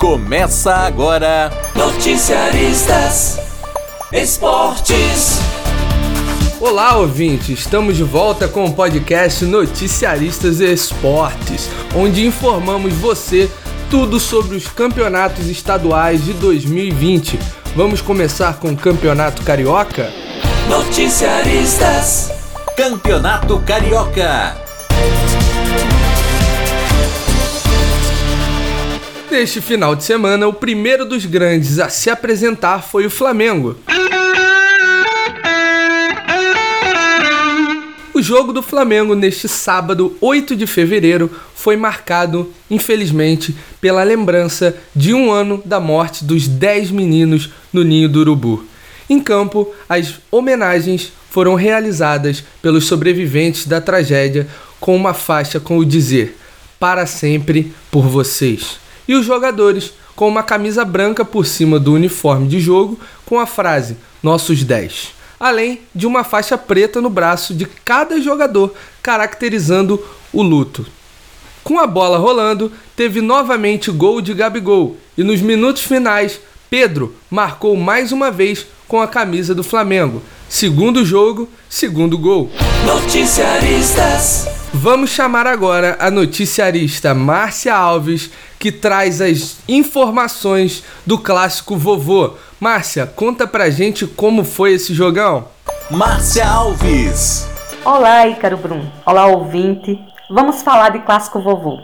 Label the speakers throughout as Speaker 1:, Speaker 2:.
Speaker 1: Começa agora.
Speaker 2: Noticiaristas Esportes.
Speaker 3: Olá, ouvintes! Estamos de volta com o podcast Noticiaristas Esportes, onde informamos você tudo sobre os campeonatos estaduais de 2020. Vamos começar com o Campeonato Carioca?
Speaker 2: Noticiaristas.
Speaker 1: Campeonato Carioca.
Speaker 3: Neste final de semana, o primeiro dos grandes a se apresentar foi o Flamengo. O jogo do Flamengo neste sábado, 8 de fevereiro, foi marcado, infelizmente, pela lembrança de um ano da morte dos 10 meninos no Ninho do Urubu. Em campo, as homenagens foram realizadas pelos sobreviventes da tragédia com uma faixa com o dizer: Para sempre por vocês e os jogadores com uma camisa branca por cima do uniforme de jogo com a frase Nossos 10, além de uma faixa preta no braço de cada jogador, caracterizando o luto. Com a bola rolando, teve novamente gol de Gabigol e nos minutos finais, Pedro marcou mais uma vez com a camisa do Flamengo. Segundo jogo, segundo gol.
Speaker 2: Noticiaristas.
Speaker 3: Vamos chamar agora a noticiarista Márcia Alves, que traz as informações do clássico vovô. Márcia, conta pra gente como foi esse jogão.
Speaker 1: Márcia Alves.
Speaker 4: Olá, Ícaro Brum. Olá, ouvinte. Vamos falar de clássico vovô.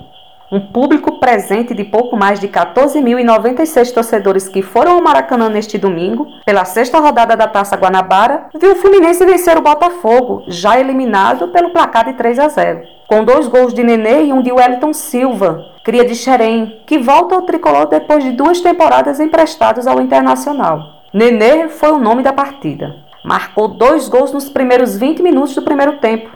Speaker 4: Um público presente de pouco mais de 14.096 torcedores que foram ao Maracanã neste domingo, pela sexta rodada da Taça Guanabara, viu o Fluminense vencer o Botafogo, já eliminado pelo placar de 3 a 0. Com dois gols de Nenê e um de Wellington Silva, cria de Xerém, que volta ao tricolor depois de duas temporadas emprestados ao Internacional. Nenê foi o nome da partida. Marcou dois gols nos primeiros 20 minutos do primeiro tempo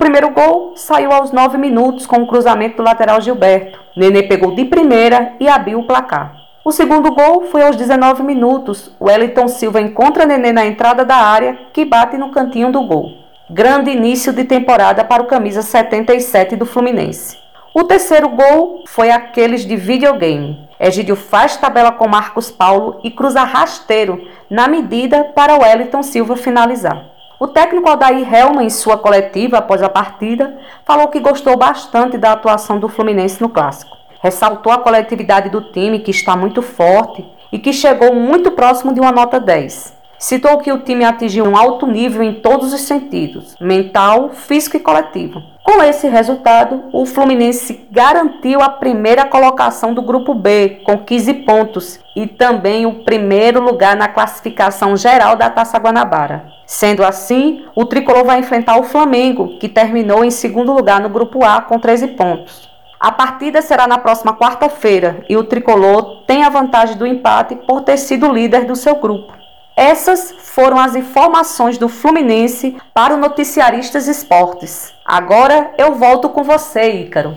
Speaker 4: primeiro gol saiu aos 9 minutos com o cruzamento do lateral Gilberto. Nenê pegou de primeira e abriu o placar. O segundo gol foi aos 19 minutos. Wellington Silva encontra Nenê na entrada da área, que bate no cantinho do gol. Grande início de temporada para o camisa 77 do Fluminense. O terceiro gol foi aqueles de videogame. Egídio faz tabela com Marcos Paulo e cruza rasteiro na medida para Wellington Silva finalizar. O técnico Aldair Helman, em sua coletiva após a partida, falou que gostou bastante da atuação do Fluminense no clássico. Ressaltou a coletividade do time, que está muito forte e que chegou muito próximo de uma nota 10. Citou que o time atingiu um alto nível em todos os sentidos, mental, físico e coletivo. Com esse resultado, o Fluminense garantiu a primeira colocação do grupo B, com 15 pontos, e também o primeiro lugar na classificação geral da Taça Guanabara. Sendo assim, o tricolor vai enfrentar o Flamengo, que terminou em segundo lugar no grupo A com 13 pontos. A partida será na próxima quarta-feira e o tricolor tem a vantagem do empate por ter sido líder do seu grupo. Essas foram as informações do Fluminense para o Noticiaristas Esportes. Agora eu volto com você, Ícaro.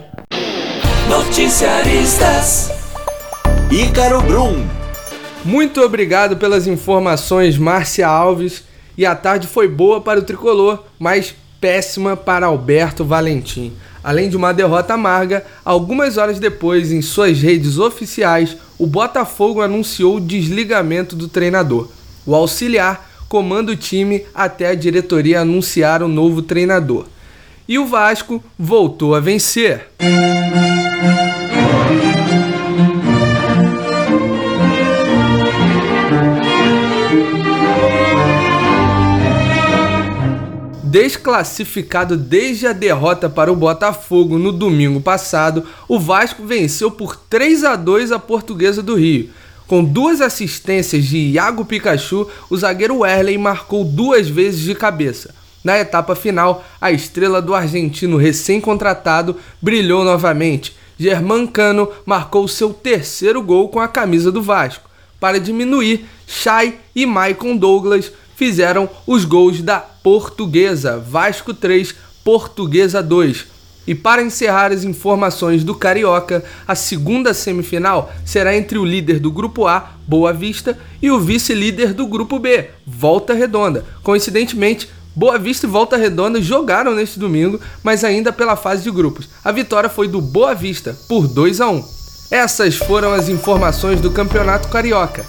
Speaker 2: Noticiaristas
Speaker 1: Ícaro Brum.
Speaker 3: Muito obrigado pelas informações, Márcia Alves. E a tarde foi boa para o tricolor, mas péssima para Alberto Valentim. Além de uma derrota amarga, algumas horas depois, em suas redes oficiais, o Botafogo anunciou o desligamento do treinador. O auxiliar comanda o time até a diretoria anunciar o novo treinador. E o Vasco voltou a vencer. Desclassificado desde a derrota para o Botafogo no domingo passado, o Vasco venceu por 3 a 2 a Portuguesa do Rio. Com duas assistências de Iago Pikachu, o zagueiro Werley marcou duas vezes de cabeça. Na etapa final, a estrela do argentino recém-contratado brilhou novamente. Germán Cano marcou seu terceiro gol com a camisa do Vasco. Para diminuir, Chay e Maicon Douglas fizeram os gols da Portuguesa, Vasco 3, Portuguesa 2. E para encerrar as informações do Carioca, a segunda semifinal será entre o líder do grupo A, Boa Vista, e o vice-líder do grupo B, Volta Redonda. Coincidentemente, Boa Vista e Volta Redonda jogaram neste domingo, mas ainda pela fase de grupos. A vitória foi do Boa Vista por 2 a 1. Essas foram as informações do Campeonato Carioca.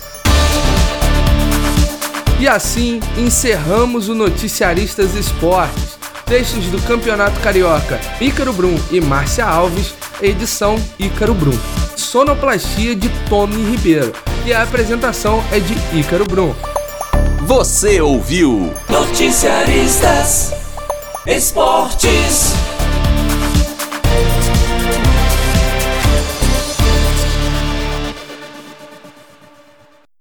Speaker 3: E assim encerramos o Noticiaristas Esportes. Textos do Campeonato Carioca, Ícaro Brum e Márcia Alves, edição Ícaro Brum. Sonoplastia de Tony Ribeiro. E a apresentação é de Ícaro Brum.
Speaker 1: Você ouviu
Speaker 2: Noticiaristas Esportes.